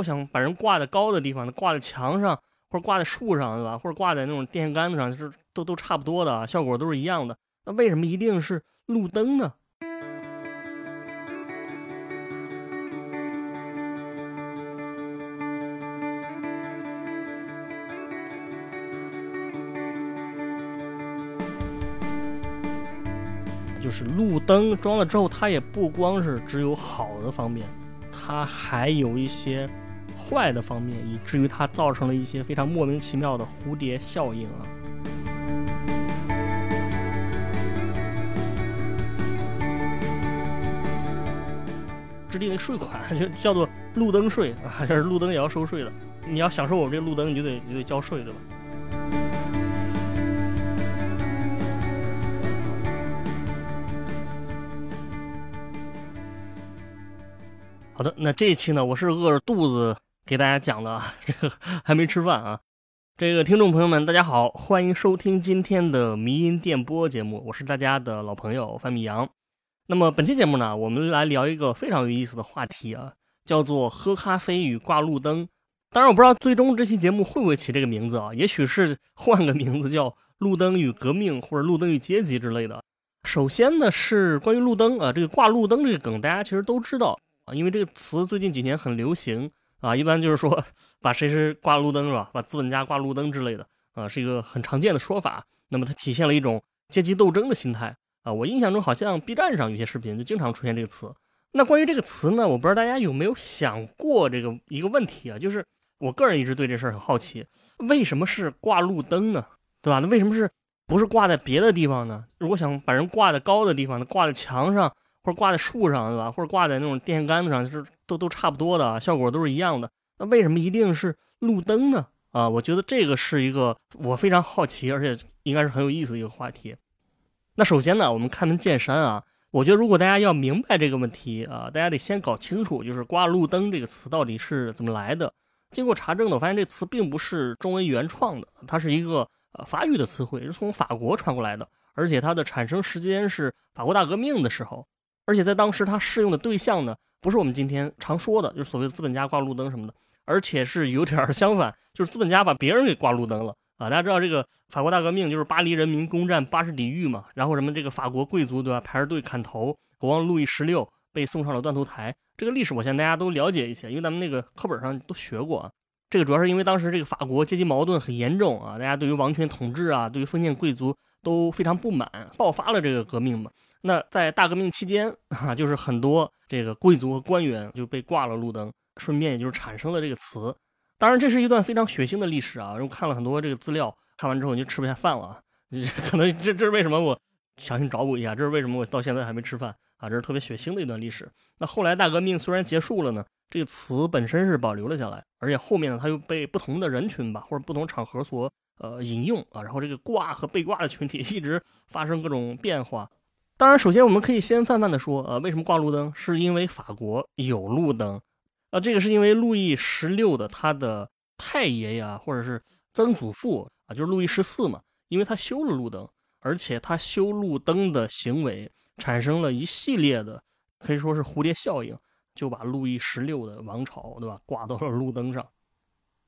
我想把人挂在高的地方，挂在墙上，或者挂在树上，对吧？或者挂在那种电线杆子上，就是都都差不多的，效果都是一样的。那为什么一定是路灯呢？就是路灯装了之后，它也不光是只有好的方面，它还有一些坏的方面，以至于它造成了一些非常莫名其妙的蝴蝶效应啊。制定的税款 就叫做路灯税啊，这是路灯也要收税的。你要享受我们这路灯，你就得你就得交税，对吧？好的，那这一期呢，我是饿着肚子给大家讲的，这个还没吃饭啊。这个听众朋友们，大家好，欢迎收听今天的迷音电波节目，我是大家的老朋友范米阳。那么本期节目呢，我们来聊一个非常有意思的话题啊，叫做喝咖啡与挂路灯。当然，我不知道最终这期节目会不会起这个名字啊，也许是换个名字叫路灯与革命或者路灯与阶级之类的。首先呢，是关于路灯啊，这个挂路灯这个梗，大家其实都知道啊。因为这个词最近几年很流行啊，一般就是说把谁谁挂路灯是吧？把资本家挂路灯之类的啊，是一个很常见的说法。那么它体现了一种阶级斗争的心态啊。我印象中好像 B 站上有些视频就经常出现这个词。那关于这个词呢，我不知道大家有没有想过这个一个问题啊？就是我个人一直对这事儿很好奇，为什么是挂路灯呢？对吧？那为什么是不是挂在别的地方呢？如果想把人挂在高的地方呢，挂在墙上。或者挂在树上，对吧？或者挂在那种电线杆子上，就是都都差不多的，效果都是一样的。那为什么一定是路灯呢？啊，我觉得这个是一个我非常好奇，而且应该是很有意思的一个话题。那首先呢，我们开门见山啊，我觉得如果大家要明白这个问题啊，大家得先搞清楚，就是“挂路灯”这个词到底是怎么来的。经过查证呢，我发现这词并不是中文原创的，它是一个呃法语的词汇，是从法国传过来的，而且它的产生时间是法国大革命的时候。而且在当时，它适用的对象呢，不是我们今天常说的，就是所谓的资本家挂路灯什么的，而且是有点相反，就是资本家把别人给挂路灯了啊！大家知道这个法国大革命就是巴黎人民攻占巴士底狱嘛，然后什么这个法国贵族对吧，排着队砍头，国王路易十六被送上了断头台，这个历史我相信大家都了解一些，因为咱们那个课本上都学过啊。这个主要是因为当时这个法国阶级矛盾很严重啊，大家对于王权统治啊，对于封建贵族都非常不满，爆发了这个革命嘛。那在大革命期间啊，就是很多这个贵族和官员就被挂了路灯，顺便也就是产生了这个词。当然，这是一段非常血腥的历史啊！我看了很多这个资料，看完之后你就吃不下饭了。可能这这是为什么？我强行找补一下，这是为什么我到现在还没吃饭啊？这是特别血腥的一段历史。那后来大革命虽然结束了呢，这个词本身是保留了下来，而且后面呢，它又被不同的人群吧，或者不同场合所呃引用啊，然后这个挂和被挂的群体 一直发生各种变化。当然，首先我们可以先泛泛的说，呃，为什么挂路灯？是因为法国有路灯，啊，这个是因为路易十六的他的太爷爷啊或者是曾祖父啊，就是路易十四嘛，因为他修了路灯，而且他修路灯的行为产生了一系列的，可以说是蝴蝶效应，就把路易十六的王朝，对吧，挂到了路灯上。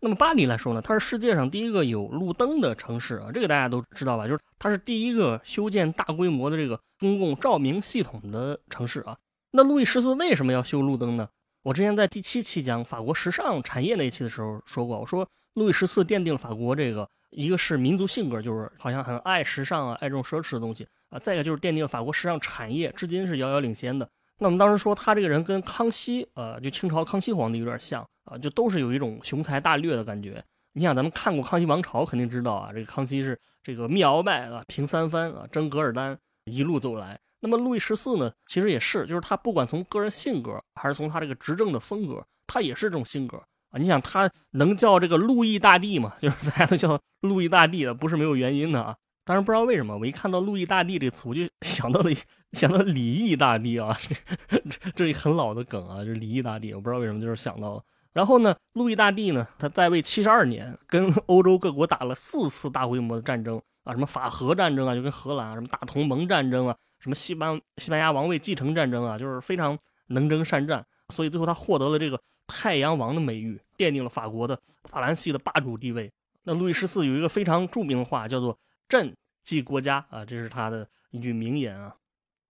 那么巴黎来说呢，它是世界上第一个有路灯的城市啊，这个大家都知道吧？就是它是第一个修建大规模的这个公共照明系统的城市啊。那路易十四为什么要修路灯呢？我之前在第七期讲法国时尚产业那一期的时候说过，我说路易十四奠定了法国这个一个是民族性格，就是好像很爱时尚啊，爱这种奢侈的东西啊；再一个就是奠定了法国时尚产业，至今是遥遥领先的。那我们当时说他这个人跟康熙，呃，就清朝康熙皇帝有点像啊，就都是有一种雄才大略的感觉。你想，咱们看过《康熙王朝》，肯定知道啊，这个康熙是这个灭鳌拜啊，平三藩啊，征噶尔丹，一路走来。那么路易十四呢，其实也是，就是他不管从个人性格，还是从他这个执政的风格，他也是这种性格啊。你想，他能叫这个路易大帝嘛？就是大家都叫路易大帝的，不是没有原因的啊。当然不知道为什么，我一看到“路易大帝”这个词，我就想到了 想到李毅大帝啊，这这一很老的梗啊，就是李毅大帝，我不知道为什么就是想到了。然后呢，路易大帝呢，他在位七十二年，跟欧洲各国打了四次大规模的战争啊，什么法荷战争啊，就跟荷兰啊，什么大同盟战争啊，什么西班西班牙王位继承战争啊，就是非常能征善战，所以最后他获得了这个太阳王的美誉，奠定了法国的法兰西的霸主地位。那路易十四有一个非常著名的话，叫做“朕即国家”啊，这是他的一句名言啊。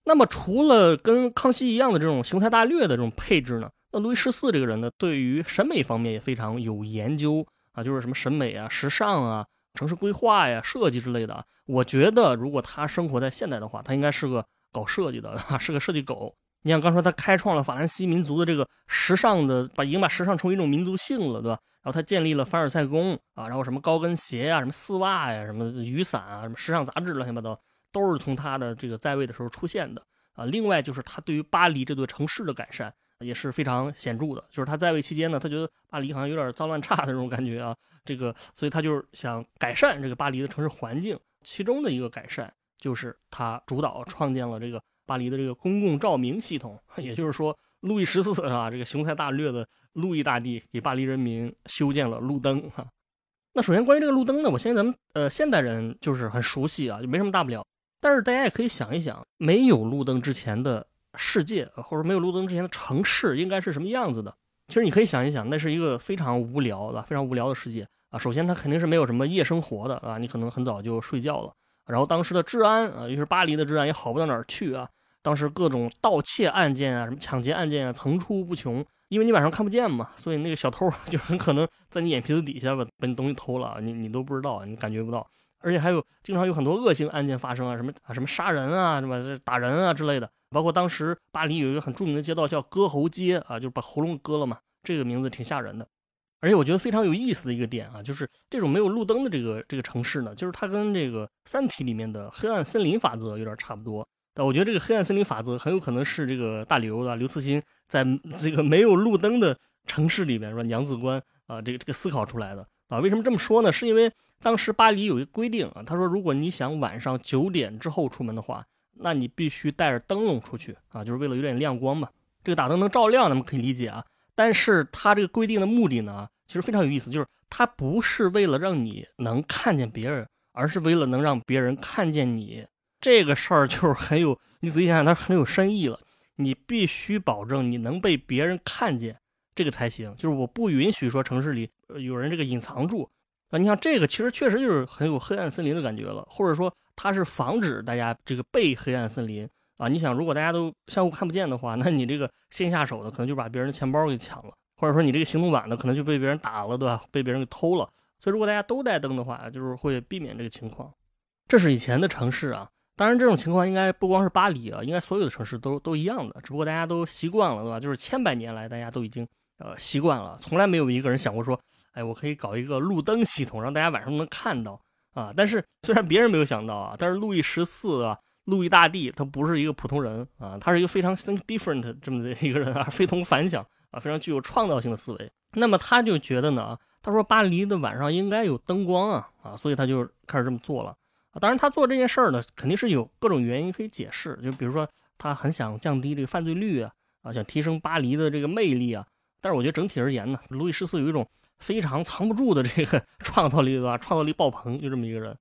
那么，除了跟康熙一样的这种雄才大略的这种配置呢，那路易十四这个人呢，对于审美方面也非常有研究啊，就是什么审美啊、时尚啊、城市规划呀、设计之类的。我觉得，如果他生活在现代的话，他应该是个搞设计的，是个设计狗。你像刚说他开创了法兰西民族的这个时尚的，把已经把时尚成为一种民族性了，对吧？然后他建立了凡尔赛宫啊，然后什么高跟鞋呀、什么丝袜呀、什么雨伞啊、什么时尚杂志乱七八糟，都是从他的这个在位的时候出现的啊。另外就是他对于巴黎这座城市的改善也是非常显著的，就是他在位期间呢，他觉得巴黎好像有点脏乱差的这种感觉啊，这个所以他就是想改善这个巴黎的城市环境，其中的一个改善就是他主导创建了这个。巴黎的这个公共照明系统，也就是说，路易十四啊，这个雄才大略的路易大帝给巴黎人民修建了路灯哈。那首先关于这个路灯呢，我相信咱们呃现代人就是很熟悉啊，就没什么大不了。但是大家也可以想一想，没有路灯之前的世界，或者没有路灯之前的城市应该是什么样子的？其实你可以想一想，那是一个非常无聊的、非常无聊的世界啊。首先，它肯定是没有什么夜生活的啊，你可能很早就睡觉了。然后当时的治安啊，于是巴黎的治安也好不到哪儿去啊。当时各种盗窃案件啊，什么抢劫案件啊，层出不穷。因为你晚上看不见嘛，所以那个小偷 就很可能在你眼皮子底下把把你东西偷了，你你都不知道，你感觉不到。而且还有经常有很多恶性案件发生啊，什么啊什么杀人啊，什么打人啊之类的。包括当时巴黎有一个很著名的街道叫割喉街啊，就是把喉咙割了嘛，这个名字挺吓人的。而且我觉得非常有意思的一个点啊，就是这种没有路灯的这个这个城市呢，就是它跟这个《三体》里面的黑暗森林法则有点差不多。但我觉得这个黑暗森林法则很有可能是这个大刘啊，刘慈欣在这个没有路灯的城市里面，说娘子关啊，这个这个思考出来的啊。为什么这么说呢？是因为当时巴黎有一个规定啊，他说如果你想晚上九点之后出门的话，那你必须带着灯笼出去啊，就是为了有点亮光嘛。这个打灯能照亮，那么可以理解啊。但是他这个规定的目的呢，其实非常有意思，就是他不是为了让你能看见别人，而是为了能让别人看见你。这个事儿就是很有，你仔细想想，它很有深意了。你必须保证你能被别人看见，这个才行。就是我不允许说城市里有人这个隐藏住啊。你想这个，其实确实就是很有黑暗森林的感觉了，或者说它是防止大家这个被黑暗森林啊。你想，如果大家都相互看不见的话，那你这个先下手的可能就把别人的钱包给抢了，或者说你这个行动晚的可能就被别人打了，对吧？被别人给偷了。所以如果大家都带灯的话，就是会避免这个情况。这是以前的城市啊。当然，这种情况应该不光是巴黎啊，应该所有的城市都都一样的，只不过大家都习惯了，对吧？就是千百年来，大家都已经呃习惯了，从来没有一个人想过说，哎，我可以搞一个路灯系统，让大家晚上能看到啊。但是虽然别人没有想到啊，但是路易十四啊，路易大帝他不是一个普通人啊，他是一个非常 different 这么的一个人啊，非同凡响啊，非常具有创造性的思维。那么他就觉得呢，他说巴黎的晚上应该有灯光啊啊，所以他就开始这么做了。啊，当然，他做这件事儿呢，肯定是有各种原因可以解释。就比如说，他很想降低这个犯罪率啊，啊，想提升巴黎的这个魅力啊。但是我觉得整体而言呢，路易十四有一种非常藏不住的这个 创造力，对吧？创造力爆棚，就这么一个人。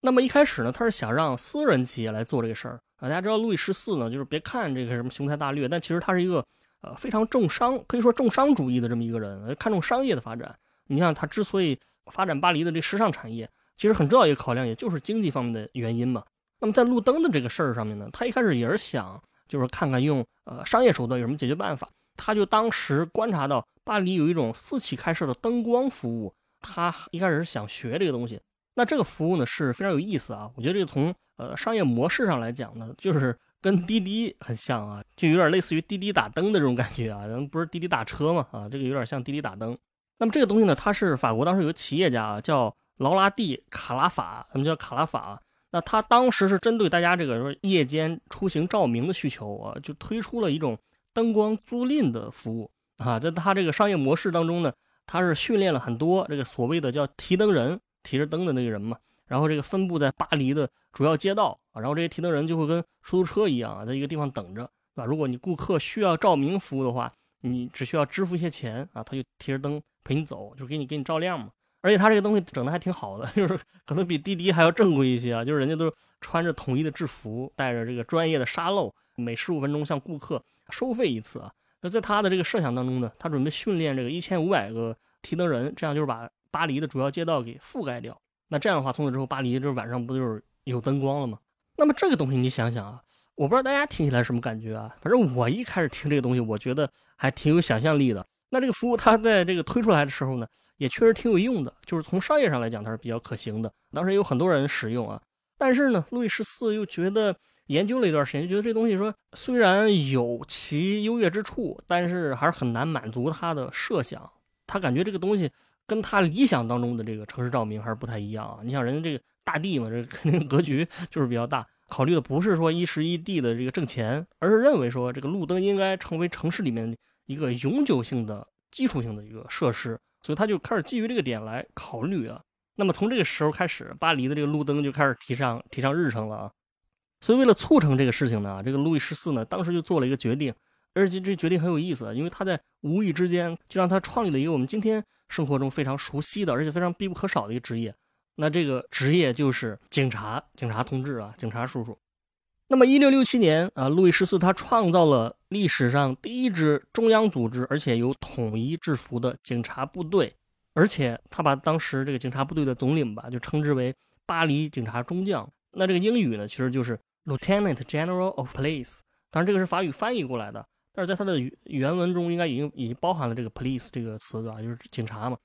那么一开始呢，他是想让私人企业来做这个事儿啊。大家知道，路易十四呢，就是别看这个什么雄才大略，但其实他是一个呃非常重商，可以说重商主义的这么一个人，看重商业的发展。你像他之所以发展巴黎的这时尚产业。其实很重要一个考量，也就是经济方面的原因嘛。那么在路灯的这个事儿上面呢，他一开始也是想，就是看看用呃商业手段有什么解决办法。他就当时观察到巴黎有一种私企开设的灯光服务，他一开始是想学这个东西。那这个服务呢是非常有意思啊，我觉得这个从呃商业模式上来讲呢，就是跟滴滴很像啊，就有点类似于滴滴打灯的这种感觉啊。人不是滴滴打车嘛啊，这个有点像滴滴打灯。那么这个东西呢，它是法国当时有个企业家啊叫。劳拉蒂卡拉法，什么叫卡拉法？那他当时是针对大家这个说夜间出行照明的需求啊，就推出了一种灯光租赁的服务啊。在他这个商业模式当中呢，他是训练了很多这个所谓的叫提灯人，提着灯的那个人嘛。然后这个分布在巴黎的主要街道啊，然后这些提灯人就会跟出租车一样啊，在一个地方等着，对吧？如果你顾客需要照明服务的话，你只需要支付一些钱啊，他就提着灯陪你走，就给你给你照亮嘛。而且他这个东西整的还挺好的，就是可能比滴滴还要正规一些啊。就是人家都穿着统一的制服，带着这个专业的沙漏，每十五分钟向顾客收费一次啊。那在他的这个设想当中呢，他准备训练这个一千五百个提灯人，这样就是把巴黎的主要街道给覆盖掉。那这样的话，从此之后，巴黎就是晚上不就是有灯光了吗？那么这个东西你想想啊，我不知道大家听起来什么感觉啊？反正我一开始听这个东西，我觉得还挺有想象力的。那这个服务它在这个推出来的时候呢，也确实挺有用的，就是从商业上来讲，它是比较可行的。当时有很多人使用啊，但是呢，路易十四又觉得研究了一段时间，就觉得这东西说虽然有其优越之处，但是还是很难满足他的设想。他感觉这个东西跟他理想当中的这个城市照明还是不太一样啊。你想人家这个大地嘛，这肯定格局就是比较大，考虑的不是说一时一地的这个挣钱，而是认为说这个路灯应该成为城市里面一个永久性的基础性的一个设施，所以他就开始基于这个点来考虑啊。那么从这个时候开始，巴黎的这个路灯就开始提上提上日程了啊。所以为了促成这个事情呢，这个路易十四呢当时就做了一个决定。而且这决定很有意思，因为他在无意之间就让他创立了一个我们今天生活中非常熟悉的，而且非常必不可少的一个职业。那这个职业就是警察，警察同志啊，警察叔叔。那么，一六六七年啊，路易十四他创造了历史上第一支中央组织，而且有统一制服的警察部队，而且他把当时这个警察部队的总领吧，就称之为巴黎警察中将。那这个英语呢，其实就是 Lieutenant General of Police，当然这个是法语翻译过来的。但是在它的原文中，应该已经已经包含了这个 police 这个词，对吧？就是警察嘛，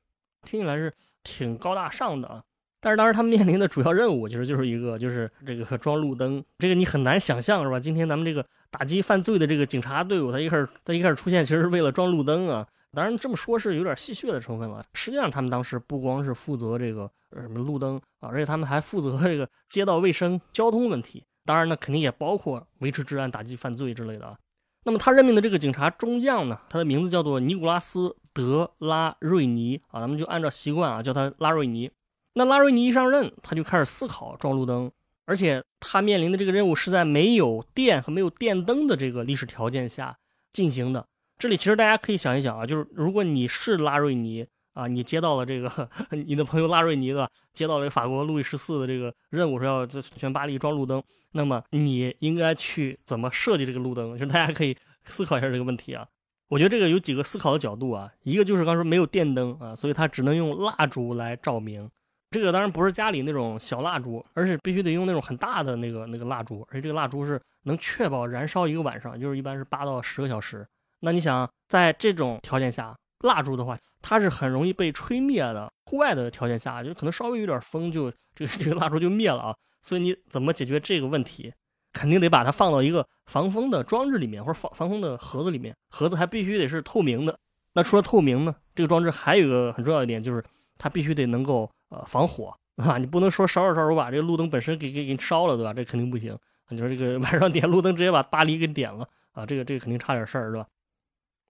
听起来是挺高大上的啊。但是当时他们面临的主要任务，其实就是一个，就是这个装路灯。这个你很难想象，是吧？今天咱们这个打击犯罪的这个警察队伍，他一开始他一开始出现，其实是为了装路灯啊。当然这么说是有点戏谑的成分了。实际上他们当时不光是负责这个什么路灯啊，而且他们还负责这个街道卫生、交通问题。当然呢，肯定也包括维持治安、打击犯罪之类的。那么他任命的这个警察中将呢，他的名字叫做尼古拉斯·德拉瑞尼啊，咱们就按照习惯啊叫他拉瑞尼。那拉瑞尼一上任，他就开始思考装路灯，而且他面临的这个任务是在没有电和没有电灯的这个历史条件下进行的。这里其实大家可以想一想啊，就是如果你是拉瑞尼啊，你接到了这个 你的朋友拉瑞尼的接到了法国路易十四的这个任务，说要在全巴黎装路灯。那么你应该去怎么设计这个路灯？就是大家可以思考一下这个问题啊。我觉得这个有几个思考的角度啊。一个就是刚说没有电灯啊，所以它只能用蜡烛来照明。这个当然不是家里那种小蜡烛，而是必须得用那种很大的那个那个蜡烛，而且这个蜡烛是能确保燃烧一个晚上，就是一般是八到十个小时。那你想在这种条件下，蜡烛的话，它是很容易被吹灭的。户外的条件下，就可能稍微有点风，就这个 这个蜡烛就灭了啊。所以你怎么解决这个问题？肯定得把它放到一个防风的装置里面，或者防防风的盒子里面。盒子还必须得是透明的。那除了透明呢，这个装置还有一个很重要一点，就是它必须得能够呃防火啊。你不能说烧着烧着把这个路灯本身给给给烧了，对吧？这肯定不行。你说这个 晚上点路灯，直接把巴黎给点了啊？这个这个肯定差点事儿，是吧？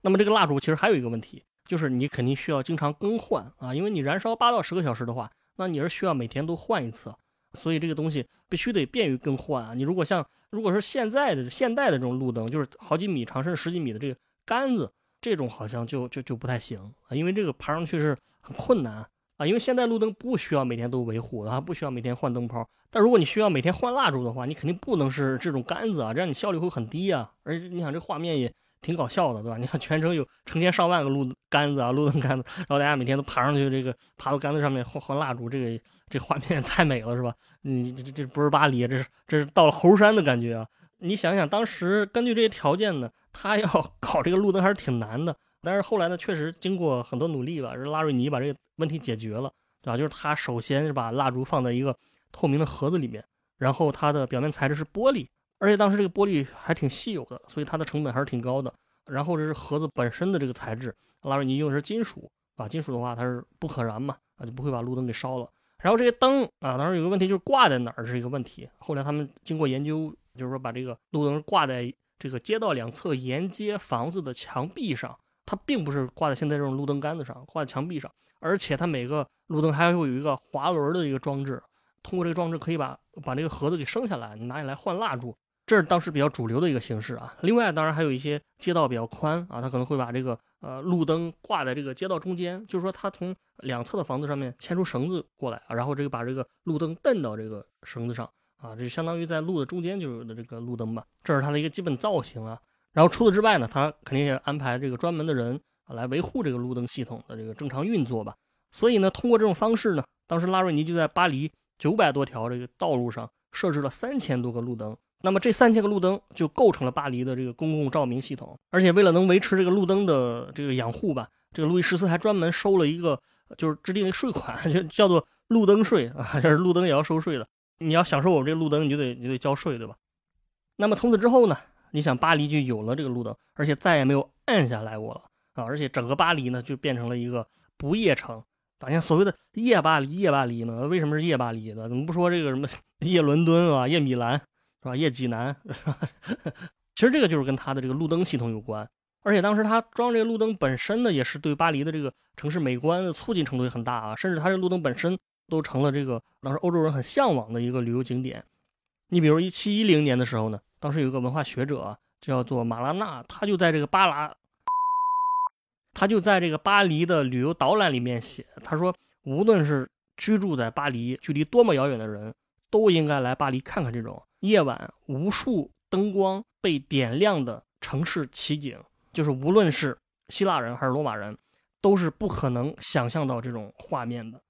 那么这个蜡烛其实还有一个问题，就是你肯定需要经常更换啊，因为你燃烧八到十个小时的话，那你是需要每天都换一次。所以这个东西必须得便于更换啊！你如果像如果是现在的现代的这种路灯，就是好几米长甚至十几米的这个杆子，这种好像就就就不太行啊，因为这个爬上去是很困难啊。因为现在路灯不需要每天都维护的，不需要每天换灯泡。但如果你需要每天换蜡烛的话，你肯定不能是这种杆子啊，这样你效率会很低啊。而且你想这画面也。挺搞笑的，对吧？你看全程有成千上万个路杆子啊，路灯杆子，然后大家每天都爬上去，这个爬到杆子上面换换蜡烛，这个这画面 太美了，是吧？你这这不是巴黎，这是这是到了猴山的感觉啊！你想想，当时根据这些条件呢，他要搞这个路灯还是挺难的。但是后来呢，确实经过很多努力吧，是拉瑞尼把这个问题解决了，对吧？就是他首先是把蜡烛放在一个透明的盒子里面，然后它的表面材质是玻璃。而且当时这个玻璃还挺稀有的，所以它的成本还是挺高的。然后这是盒子本身的这个材质，拉瑞尼用的是金属啊，金属的话它是不可燃嘛，啊就不会把路灯给烧了。然后这些灯啊，当时有个问题就是挂在哪儿是一个问题。后来他们经过研究，就是说把这个路灯挂在这个街道两侧沿街房子的墙壁上，它并不是挂在现在这种路灯杆子上，挂在墙壁上。而且它每个路灯还会有一个滑轮的一个装置，通过这个装置可以把把这个盒子给升下来，你拿起来换蜡烛。这是当时比较主流的一个形式啊。另外，当然还有一些街道比较宽啊，它可能会把这个呃路灯挂在这个街道中间，就是说它从两侧的房子上面牵出绳子过来啊，然后这个把这个路灯蹬到这个绳子上啊，这相当于在路的中间就有的这个路灯吧。这是它的一个基本造型啊。然后除此之外呢，他肯定也安排这个专门的人来维护这个路灯系统的这个正常运作吧。所以呢，通过这种方式呢，当时拉瑞尼就在巴黎九百多条这个道路上设置了三千多个路灯。那么这三千个路灯就构成了巴黎的这个公共照明系统。而且为了能维持这个路灯的这个养护吧，这个路易十四还专门收了一个，就是制定一个税款，就叫做路灯税啊，就是路灯也要收税的。你要享受我们这个路灯，你就得你得交税，对吧？那么从此之后呢，你想巴黎就有了这个路灯，而且再也没有暗下来过了啊！而且整个巴黎呢就变成了一个不夜城。当年所谓的夜巴黎，夜巴黎嘛，为什么是夜巴黎呢？怎么不说这个什么 夜伦敦啊，夜米兰是吧？夜济南是吧，其实这个就是跟它的这个路灯系统有关。而且当时它装这个路灯本身呢，也是对巴黎的这个城市美观的促进程度也很大啊。甚至它这路灯本身都成了这个当时欧洲人很向往的一个旅游景点。你比如一七一零年的时候呢，当时有一个文化学者叫做马拉纳，他就在这个巴拉。他就在这个巴黎的旅游导览里面写，他说，无论是居住在巴黎距离多么遥远的人，都应该来巴黎看看这种夜晚无数灯光被点亮的城市奇景。就是无论是希腊人还是罗马人，都是不可能想象到这种画面的。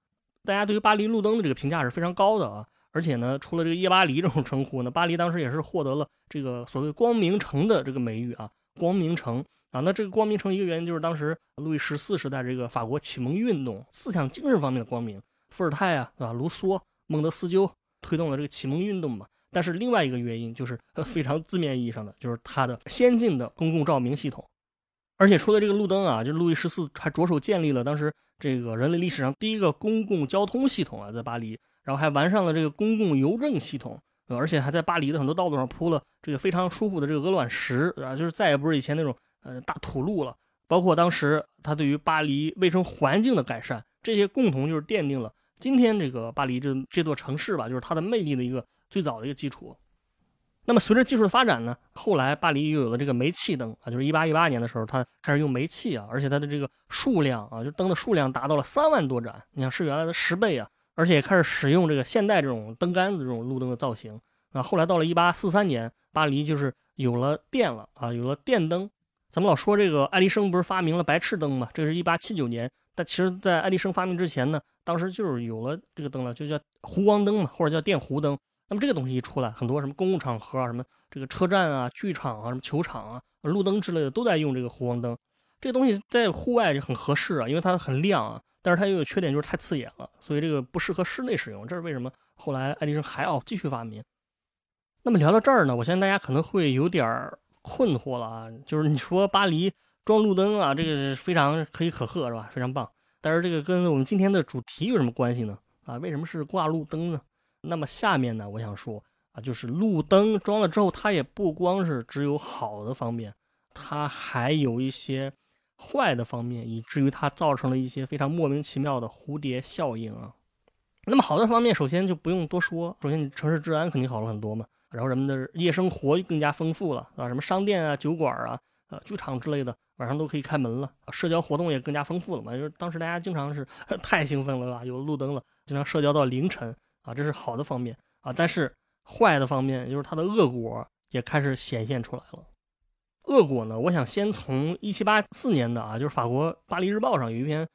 大家对于巴黎路灯的这个评价是非常高的啊，而且呢，除了这个夜巴黎这种称呼呢，巴黎当时也是获得了这个所谓光明城的这个美誉啊，光明城。啊，那这个光明城一个原因就是当时路易十四时代这个法国启蒙运动思想精神方面的光明，伏尔泰啊，对吧？卢梭、孟德斯鸠推动了这个启蒙运动嘛。但是另外一个原因就是非常字面意义上的，就是它的先进的公共照明系统。而且除了这个路灯啊，就路易十四还着手建立了当时这个人类历史上第一个公共交通系统啊，在巴黎，然后还完善了这个公共邮政系统，而且还在巴黎的很多道路上铺了这个非常舒服的这个鹅卵石，啊，就是再也不是以前那种。呃，大土路了，包括当时他对于巴黎卫生环境的改善，这些共同就是奠定了今天这个巴黎这这座城市吧，就是它的魅力的一个最早的一个基础。那么随着技术的发展呢，后来巴黎又有了这个煤气灯啊，就是一八一八年的时候，它开始用煤气啊，而且它的这个数量啊，就灯的数量达到了三万多盏，你想是原来的十倍啊，而且开始使用这个现代这种灯杆子这种路灯的造型。那后来到了一八四三年，巴黎就是有了电了啊，有了电灯。咱们老说这个爱迪生不是发明了白炽灯吗？这是一八七九年，但其实，在爱迪生发明之前呢，当时就是有了这个灯了，就叫弧光灯嘛，或者叫电弧灯。那么这个东西一出来，很多什么公共场合啊，什么这个车站啊、剧场啊、什么球场啊、路灯之类的，都在用这个弧光灯。这个东西在户外就很合适啊，因为它很亮啊，但是它又有缺点，就是太刺眼了，所以这个不适合室内使用。这是为什么？后来爱迪生还要继续发明。那么聊到这儿呢，我相信大家可能会有点。困惑了啊，就是你说巴黎装路灯啊，这个是非常可喜可贺是吧？非常棒。但是这个跟我们今天的主题有什么关系呢？啊，为什么是挂路灯呢？那么下面呢，我想说啊，就是路灯装了之后，它也不光是只有好的方面，它还有一些坏的方面，以至于它造成了一些非常莫名其妙的蝴蝶效应啊。那么好的方面，首先就不用多说，首先你城市治安肯定好了很多嘛。然后人们的夜生活更加丰富了啊，什么商店啊、酒馆啊、呃剧场之类的，晚上都可以开门了。社交活动也更加丰富了嘛，就是当时大家经常是 太兴奋了吧，有路灯了，经常社交到凌晨啊，这是好的方面啊。但是坏的方面就是它的恶果也开始显现出来了。恶果呢，我想先从一七八四年的啊，就是法国《巴黎日报》上有一篇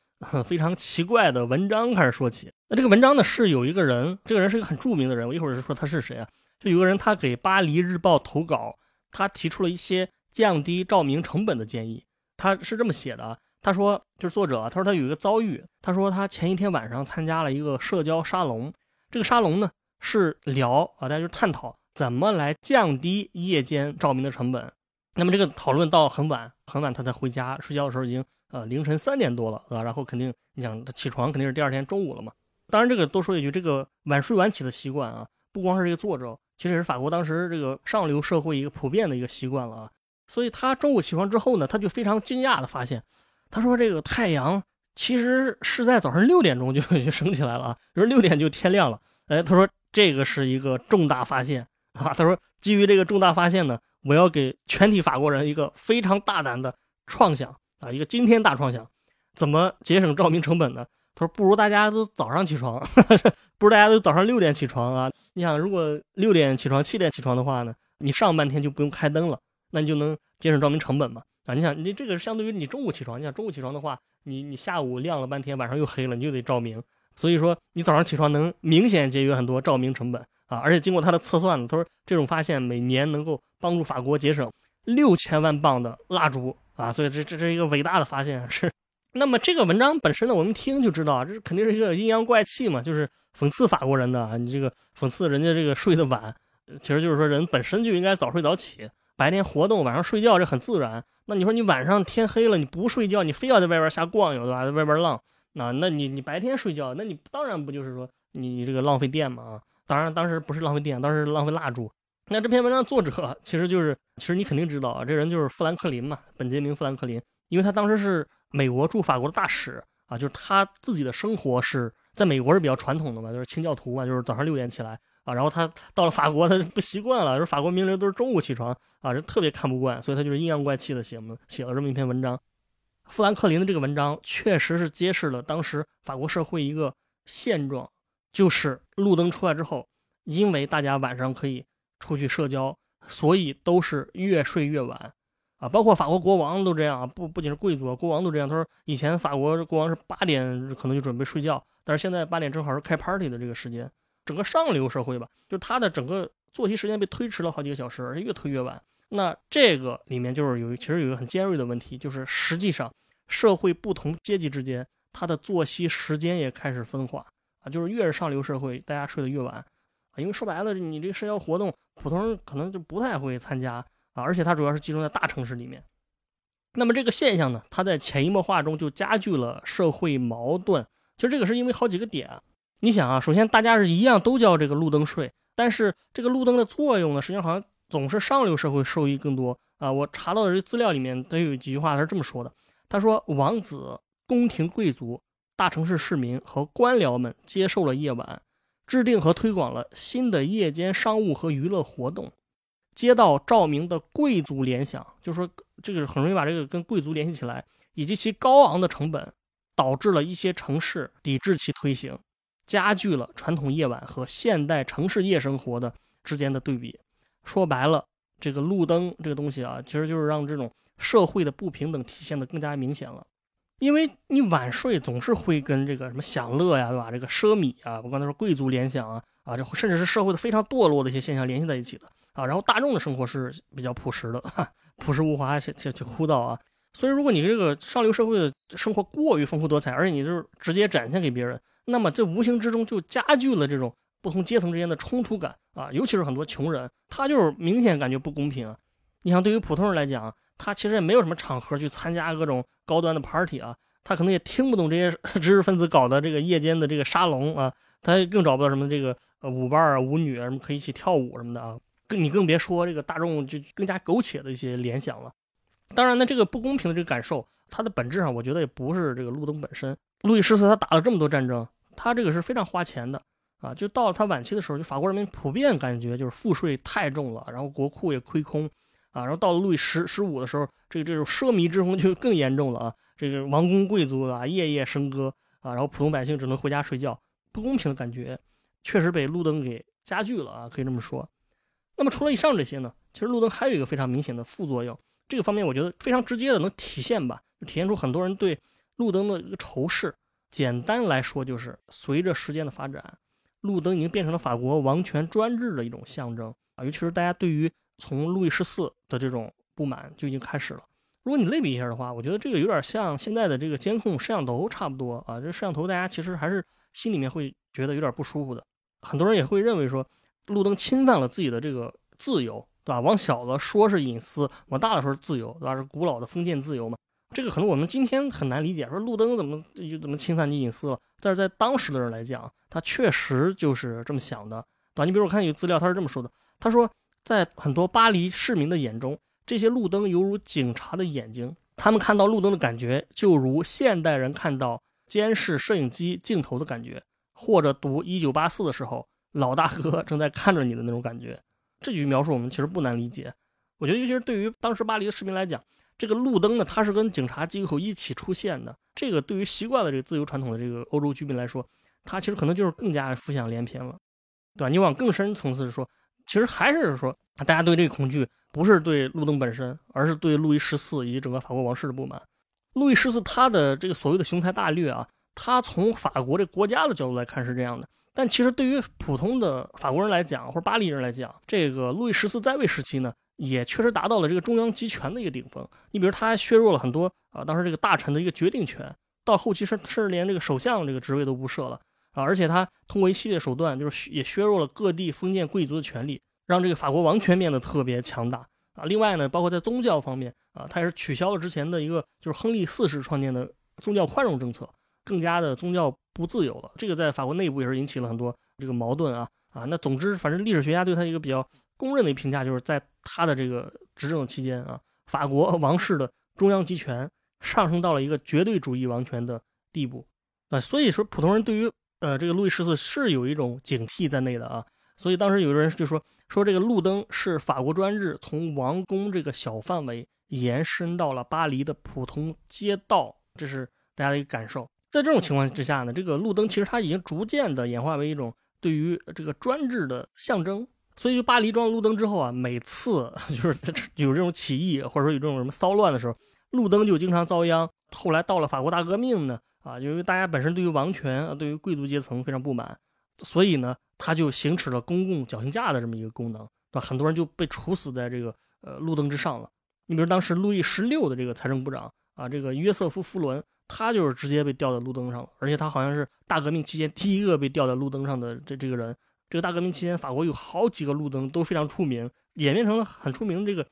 非常奇怪的文章开始说起。那这个文章呢，是有一个人，这个人是一个很著名的人，我一会儿就说他是谁啊。就有个人，他给《巴黎日报》投稿，他提出了一些降低照明成本的建议。他是这么写的：他说，就是作者，他说他有一个遭遇，他说他前一天晚上参加了一个社交沙龙，这个沙龙呢是聊啊，大家就探讨怎么来降低夜间照明的成本。那么这个讨论到很晚很晚，他才回家睡觉的时候已经呃凌晨三点多了，对吧？然后肯定你想他起床肯定是第二天中午了嘛。当然，这个多说一句，这个晚睡晚起的习惯啊，不光是这个作者。其实也是法国当时这个上流社会一个普遍的一个习惯了啊，所以他中午起床之后呢，他就非常惊讶的发现，他说这个太阳其实是在早上六点钟就就升起来了啊，就是六点就天亮了。哎，他说这个是一个重大发现啊，他说基于这个重大发现呢，我要给全体法国人一个非常大胆的创想啊，一个惊天大创想，怎么节省照明成本呢？他说：“不如大家都早上起床，不如大家都早上六点起床啊！你想，如果六点起床、七点起床的话呢，你上半天就不用开灯了，那你就能节省照明成本嘛。啊，你想，你这个相对于你中午起床，你想中午起床的话，你你下午亮了半天，晚上又黑了，你就得照明。所以说，你早上起床能明显节约很多照明成本啊！而且经过他的测算，他说这种发现每年能够帮助法国节省六千万磅的蜡烛啊！所以这这这是一个伟大的发现是。那么这个文章本身呢，我们听就知道，这肯定是一个阴阳怪气嘛，就是讽刺法国人的啊！你这个讽刺人家这个睡得晚，其实就是说人本身就应该早睡早起，白天活动，晚上睡觉，这很自然。那你说你晚上天黑了你不睡觉，你非要在外边瞎逛悠，对吧？在外边浪，那那你你白天睡觉，那你当然不就是说你你这个浪费电嘛？啊，当然当时不是浪费电，当时浪费蜡烛。那这篇文章作者其实就是，其实你肯定知道啊，这人就是富兰克林嘛，本杰明·富兰克林，因为他当时是美国驻法国的大使啊，就是他自己的生活是在美国是比较传统的嘛，就是清教徒嘛，就是早上六点起来。啊，然后他到了法国，他就不习惯了，说法国名流都是中午起床啊，这特别看不惯，所以他就是阴阳怪气的写么写了这么一篇文章。富兰克林的这个文章确实是揭示了当时法国社会一个现状，就是路灯出来之后，因为大家晚上可以出去社交，所以都是越睡越晚啊，包括法国国王都这样啊，不不仅是贵族，国王都这样。他说以前法国国王是八点可能就准备睡觉，但是现在八点正好是开 party 的这个时间。整个上流社会吧，就他的整个作息时间被推迟了好几个小时，而且越推越晚。那这个里面就是有，其实有一个很尖锐的问题，就是实际上社会不同阶级之间，他的作息时间也开始分化就是越是上流社会，大家睡得越晚啊，因为说白了，你这个社交活动，普通人可能就不太会参加啊，而且它主要是集中在大城市里面。那么这个现象呢，它在潜移默化中就加剧了社会矛盾。其实这个是因为好几个点。你想啊，首先大家是一样都叫这个路灯税，但是这个路灯的作用呢，实际上好像总是上流社会受益更多啊。我查到的这资料里面都有几句话，他是这么说的：他说，王子、宫廷贵族、大城市市民和官僚们接受了夜晚，制定和推广了新的夜间商务和娱乐活动。街道照明的贵族联想，就是说这个很容易把这个跟贵族联系起来，以及其高昂的成本，导致了一些城市抵制其推行。加剧了传统夜晚和现代城市夜生活的之间的对比。说白了，这个路灯这个东西啊，其实就是让这种社会的不平等体现的更加明显了。因为你晚睡总是会跟这个什么享乐呀，对吧？这个奢靡啊，我刚才说贵族联想啊，啊，这甚至是社会的非常堕落的一些现象联系在一起的啊。然后大众的生活是比较朴实的，朴实无华且且且枯燥啊。所以，如果你这个上流社会的生活过于丰富多彩，而且你就是直接展现给别人。那么这无形之中就加剧了这种不同阶层之间的冲突感啊，尤其是很多穷人，他就是明显感觉不公平啊。你想，对于普通人来讲，他其实也没有什么场合去参加各种高端的 party 啊，他可能也听不懂这些 知识分子搞的这个夜间的这个沙龙啊，他更找不到什么这个呃舞伴啊、舞女啊什么可以一起跳舞什么的啊，更你更别说这个大众就更加苟且的一些联想了。当然呢，这个不公平的这个感受，它的本质上我觉得也不是这个路灯本身。路易十四他打了这么多战争。他这个是非常花钱的啊！就到了他晚期的时候，就法国人民普遍感觉就是赋税太重了，然后国库也亏空啊。然后到了路易十十五的时候，这个这种奢靡之风就更严重了啊！这个王公贵族啊夜夜笙歌啊，然后普通百姓只能回家睡觉，不公平的感觉确实被路灯给加剧了啊！可以这么说。那么除了以上这些呢，其实路灯还有一个非常明显的副作用，这个方面我觉得非常直接的能体现吧，就体现出很多人对路灯的一个仇视。简单来说，就是随着时间的发展，路灯已经变成了法国王权专制的一种象征啊！尤其是大家对于从路易十四的这种不满就已经开始了。如果你类比一下的话，我觉得这个有点像现在的这个监控摄像头差不多啊。这摄像头大家其实还是心里面会觉得有点不舒服的。很多人也会认为说，路灯侵犯了自己的这个自由，对吧？往小了说是隐私，往大了说是自由，对吧？是古老的封建自由嘛？这个可能我们今天很难理解，说路灯怎么就怎么侵犯你隐私了？但是在当时的人来讲，他确实就是这么想的，对吧？你比如我看有资料，他是这么说的：他说，在很多巴黎市民的眼中，这些路灯犹如警察的眼睛，他们看到路灯的感觉，就如现代人看到监视摄影机镜头的感觉，或者读《一九八四》的时候，老大哥正在看着你的那种感觉。这句描述我们其实不难理解，我觉得尤其是对于当时巴黎的市民来讲。这个路灯呢，它是跟警察机构一起出现的。这个对于习惯了这个自由传统的这个欧洲居民来说，它其实可能就是更加浮想联翩了，对吧？你往更深层次说，其实还是说大家对这个恐惧不是对路灯本身，而是对路易十四以及整个法国王室的不满。路易十四他的这个所谓的雄才大略啊，他从法国这国家的角度来看是这样的，但其实对于普通的法国人来讲，或者巴黎人来讲，这个路易十四在位时期呢，也确实达到了这个中央集权的一个顶峰。你比如他还削弱了很多啊，当时这个大臣的一个决定权，到后期甚甚至连这个首相这个职位都不设了啊，而且他通过一系列手段，就是也削弱了各地封建贵族的权利，让这个法国王权变得特别强大。啊，另外呢，包括在宗教方面啊，他也是取消了之前的一个就是亨利四世创建的宗教宽容政策，更加的宗教不自由了。这个在法国内部也是引起了很多这个矛盾啊啊。那总之，反正历史学家对他一个比较公认的一评价，就是在他的这个执政期间啊，法国王室的中央集权上升到了一个绝对主义王权的地步啊。所以说，普通人对于呃这个路易十四是有一种警惕在内的啊。所以当时有人就说。说这个路灯是法国专制，从王宫这个小范围延伸到了巴黎的普通街道，这是大家的一个感受。在这种情况之下呢，这个路灯其实它已经逐渐的演化为一种对于这个专制的象征。所以，巴黎装了路灯之后啊，每次 就是 有这种起义或者说有这种什么骚乱的时候，路灯就经常遭殃。后来到了法国大革命呢，啊，因为大家本身对于王权啊，对于贵族阶层非常不满，所以呢。它就行使了公共绞刑架的这么一个功能，对吧？很多人就被处死在这个呃路灯之上了。你比如当时路易十六的这个财政部长啊，这个约瑟夫·弗伦，他就是直接被吊在路灯上了，而且他好像是大革命期间第一个被吊在路灯上的这这个人。这个大革命期间，法国有好几个路灯都非常出名，演变成了很出名的这个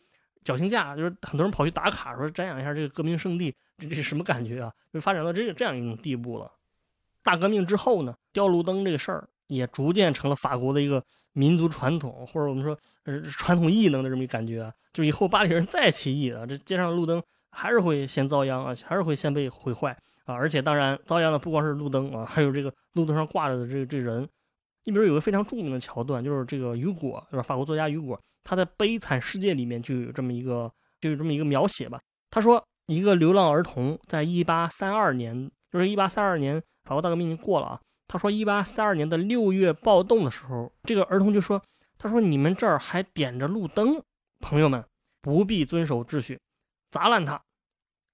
绞刑架，就是很多人跑去打卡，说瞻仰一下这个革命圣地，这这是什么感觉啊？就发展到这个这样一种地步了。大革命之后呢，吊路灯这个事儿。也逐渐成了法国的一个民族传统，或者我们说呃传统异能的这么一感觉啊。就以后巴黎人再起义啊，这街上的路灯还是会先遭殃啊，还是会先被毁坏啊。而且当然遭殃的不光是路灯啊，还有这个路灯上挂着的这这人。你比如有个非常著名的桥段，就是这个雨果，对吧？法国作家雨果，他在《悲惨世界》里面就有这么一个就有这么一个描写吧。他说，一个流浪儿童在1832年，就是1832年法国大革命已经过了啊。他说，一八三二年的六月暴动的时候，这个儿童就说：“他说你们这儿还点着路灯，朋友们不必遵守秩序，砸烂它。”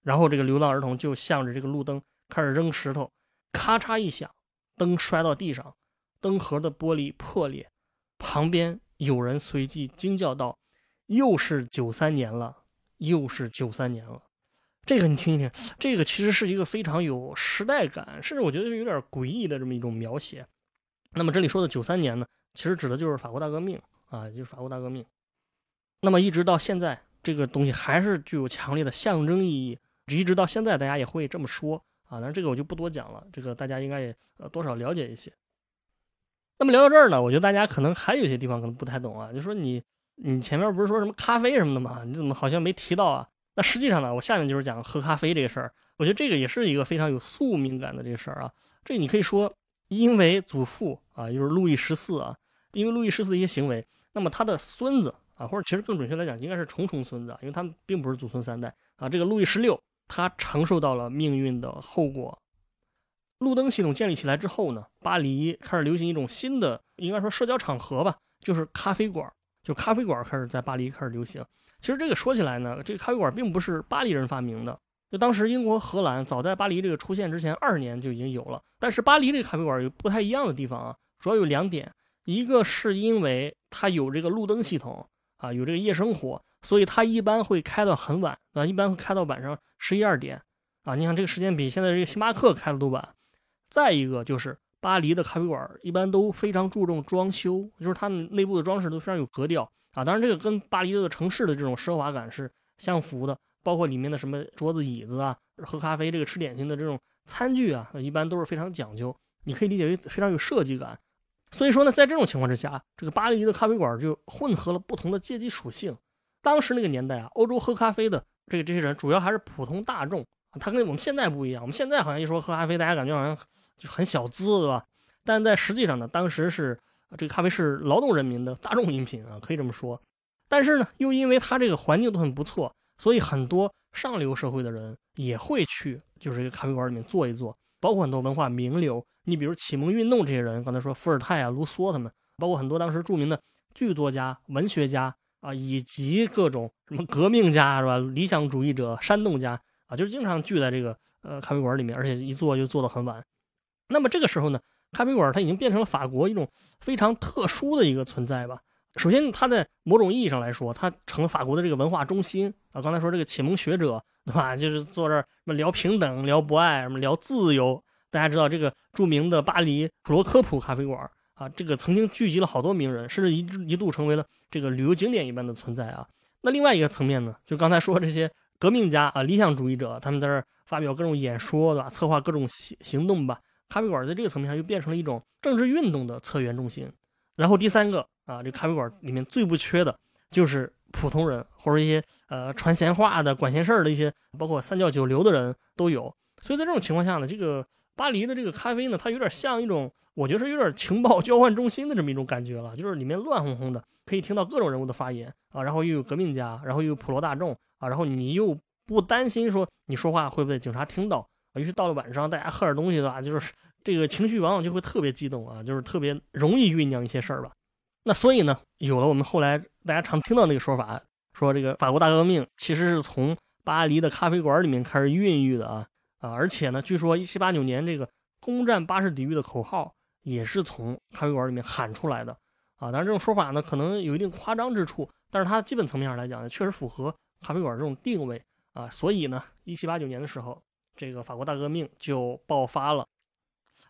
然后这个流浪儿童就向着这个路灯开始扔石头，咔嚓一响，灯摔到地上，灯盒的玻璃破裂。旁边有人随即惊叫道：“又是九三年了，又是九三年了。”这个你听一听，这个其实是一个非常有时代感，甚至我觉得有点诡异的这么一种描写。那么这里说的九三年呢，其实指的就是法国大革命啊，就是法国大革命。那么一直到现在，这个东西还是具有强烈的象征意义，一直到现在大家也会这么说啊。但是这个我就不多讲了，这个大家应该也呃多少了解一些。那么聊到这儿呢，我觉得大家可能还有些地方可能不太懂啊，就说你你前面不是说什么咖啡什么的吗？你怎么好像没提到啊？那实际上呢，我下面就是讲喝咖啡这个事儿。我觉得这个也是一个非常有宿命感的这个事儿啊。这你可以说，因为祖父啊，就是路易十四啊，因为路易十四的一些行为，那么他的孙子啊，或者其实更准确来讲，应该是重重孙子，因为他们并不是祖孙三代啊。这个路易十六他承受到了命运的后果。路灯系统建立起来之后呢，巴黎开始流行一种新的，应该说社交场合吧，就是咖啡馆，就咖啡馆开始在巴黎开始流行。其实这个说起来呢，这个咖啡馆并不是巴黎人发明的，就当时英国、荷兰早在巴黎这个出现之前二十年就已经有了。但是巴黎这个咖啡馆有不太一样的地方啊，主要有两点，一个是因为它有这个路灯系统啊，有这个夜生活，所以它一般会开到很晚啊，一般会开到晚上十一二点啊。你想这个时间比现在这个星巴克开的都晚。再一个就是巴黎的咖啡馆一般都非常注重装修，就是他们内部的装饰都非常有格调。啊，当然这个跟巴黎这个城市的这种奢华感是相符的，包括里面的什么桌子、椅子啊，喝咖啡、这个吃点心的这种餐具啊，一般都是非常讲究。你可以理解为非常有设计感。所以说呢，在这种情况之下，这个巴黎的咖啡馆就混合了不同的阶级属性。当时那个年代啊，欧洲喝咖啡的这个这些人主要还是普通大众，他跟我们现在不一样。我们现在好像一说喝咖啡，大家感觉好像就很小资，对吧？但在实际上呢，当时是。这个咖啡是劳动人民的大众饮品啊，可以这么说。但是呢，又因为它这个环境都很不错，所以很多上流社会的人也会去，就是这个咖啡馆里面坐一坐。包括很多文化名流，你比如启蒙运动这些人，刚才说伏尔泰啊、卢梭他们，包括很多当时著名的剧作家、文学家啊，以及各种什么革命家是吧？理想主义者、煽动家啊，就是经常聚在这个呃咖啡馆里面，而且一坐就坐到很晚。那么这个时候呢，咖啡馆它已经变成了法国一种非常特殊的一个存在吧。首先，它在某种意义上来说，它成了法国的这个文化中心啊。刚才说这个启蒙学者对吧？就是坐这儿什么聊平等、聊博爱、什么聊自由。大家知道这个著名的巴黎普罗科普咖啡馆啊，这个曾经聚集了好多名人，甚至一一度成为了这个旅游景点一般的存在啊。那另外一个层面呢，就刚才说这些革命家啊、理想主义者，他们在这儿发表各种演说对吧？策划各种行行动吧。咖啡馆在这个层面上又变成了一种政治运动的策源中心。然后第三个啊，这咖啡馆里面最不缺的就是普通人或者一些呃传闲话的、管闲事儿的一些，包括三教九流的人都有。所以在这种情况下呢，这个巴黎的这个咖啡呢，它有点像一种，我觉得是有点情报交换中心的这么一种感觉了，就是里面乱哄哄的，可以听到各种人物的发言啊，然后又有革命家，然后又有普罗大众啊，然后你又不担心说你说话会被警察听到。啊，于是到了晚上，大家喝点东西的话，就是这个情绪往往就会特别激动啊，就是特别容易酝酿一些事儿吧。那所以呢，有了我们后来大家常听到那个说法，说这个法国大革命其实是从巴黎的咖啡馆里面开始孕育的啊啊！而且呢，据说一七八九年这个攻占巴士底狱的口号也是从咖啡馆里面喊出来的啊。当然这种说法呢，可能有一定夸张之处，但是它基本层面上来讲呢，确实符合咖啡馆这种定位啊。所以呢，一七八九年的时候。这个法国大革命就爆发了。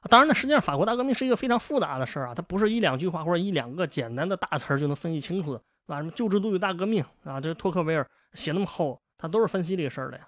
当然呢，实际上法国大革命是一个非常复杂的事儿啊，它不是一两句话或者一两个简单的大词儿就能分析清楚的，啊，什么旧制度与大革命啊，这托克维尔写那么厚，他都是分析这个事儿的呀。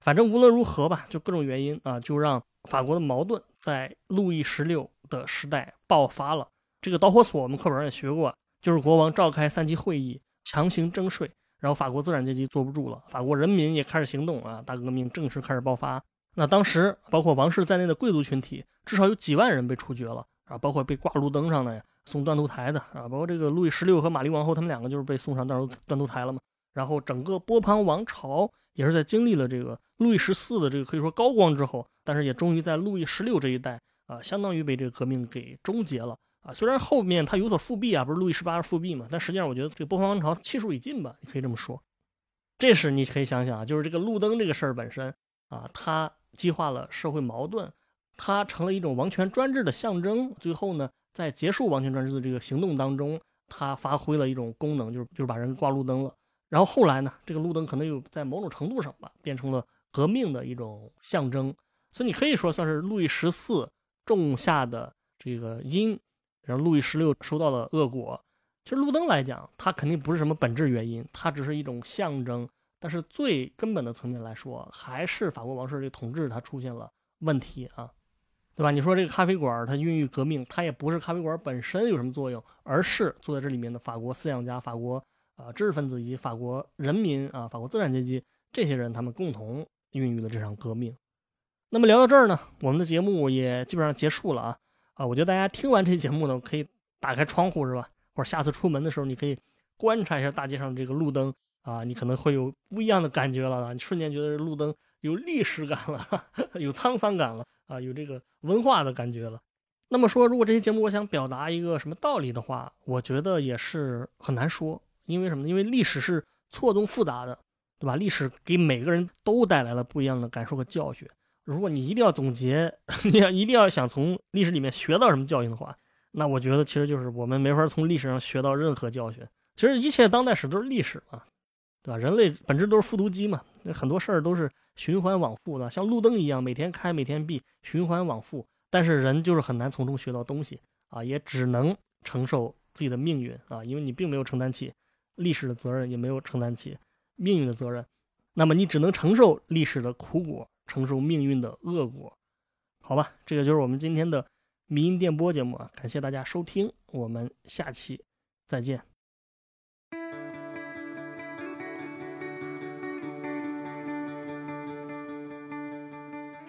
反正无论如何吧，就各种原因啊，就让法国的矛盾在路易十六的时代爆发了。这个导火索我们课本上也学过，就是国王召开三级会议，强行征税。然后法国资产阶级坐不住了，法国人民也开始行动啊，大革命正式开始爆发。那当时包括王室在内的贵族群体，至少有几万人被处决了啊，包括被挂路灯上的呀，送断头台的啊，包括这个路易十六和玛丽王后他们两个就是被送上断头断头台了嘛。然后整个波旁王朝也是在经历了这个路易十四的这个可以说高光之后，但是也终于在路易十六这一代啊，相当于被这个革命给终结了。啊，虽然后面他有所复辟啊，不是路易十八复辟嘛，但实际上我觉得这个波旁王朝气数已尽吧，你可以这么说。这是你可以想想啊，就是这个路灯这个事儿本身啊，它激化了社会矛盾，它成了一种王权专制的象征。最后呢，在结束王权专制的这个行动当中，它发挥了一种功能，就是就是把人挂路灯了。然后后来呢，这个路灯可能又在某种程度上吧，变成了革命的一种象征。所以你可以说算是路易十四种下的这个因。然后路易十六收到了恶果，其实路灯来讲，它肯定不是什么本质原因，它只是一种象征。但是最根本的层面来说，还是法国王室这个统治它出现了问题啊，对吧？你说这个咖啡馆它孕育革命，它也不是咖啡馆本身有什么作用，而是坐在这里面的法国思想家、法国啊知识分子以及法国人民啊、法国资产阶级这些人，他们共同孕育了这场革命。那么聊到这儿呢，我们的节目也基本上结束了啊。啊，我觉得大家听完这节目呢，可以打开窗户是吧？或者下次出门的时候，你可以观察一下大街上这个路灯啊，你可能会有不一样的感觉了。你瞬间觉得路灯有历史感了，有沧桑感了啊，有这个文化的感觉了。那么说，如果这期节目我想表达一个什么道理的话，我觉得也是很难说，因为什么呢？因为历史是错综复杂的，对吧？历史给每个人都带来了不一样的感受和教训。如果你一定要总结，你要一定要想从历史里面学到什么教训的话，那我觉得其实就是我们没法从历史上学到任何教训。其实一切当代史都是历史嘛，对吧？人类本质都是复读机嘛，很多事儿都是循环往复的，像路灯一样，每天开每天闭，循环往复。但是人就是很难从中学到东西啊，也只能承受自己的命运啊，因为你并没有承担起历史的责任，也没有承担起命运的责任，那么你只能承受历史的苦果。承受命运的恶果，好吧，这个就是我们今天的迷音电波节目啊，感谢大家收听，我们下期再见。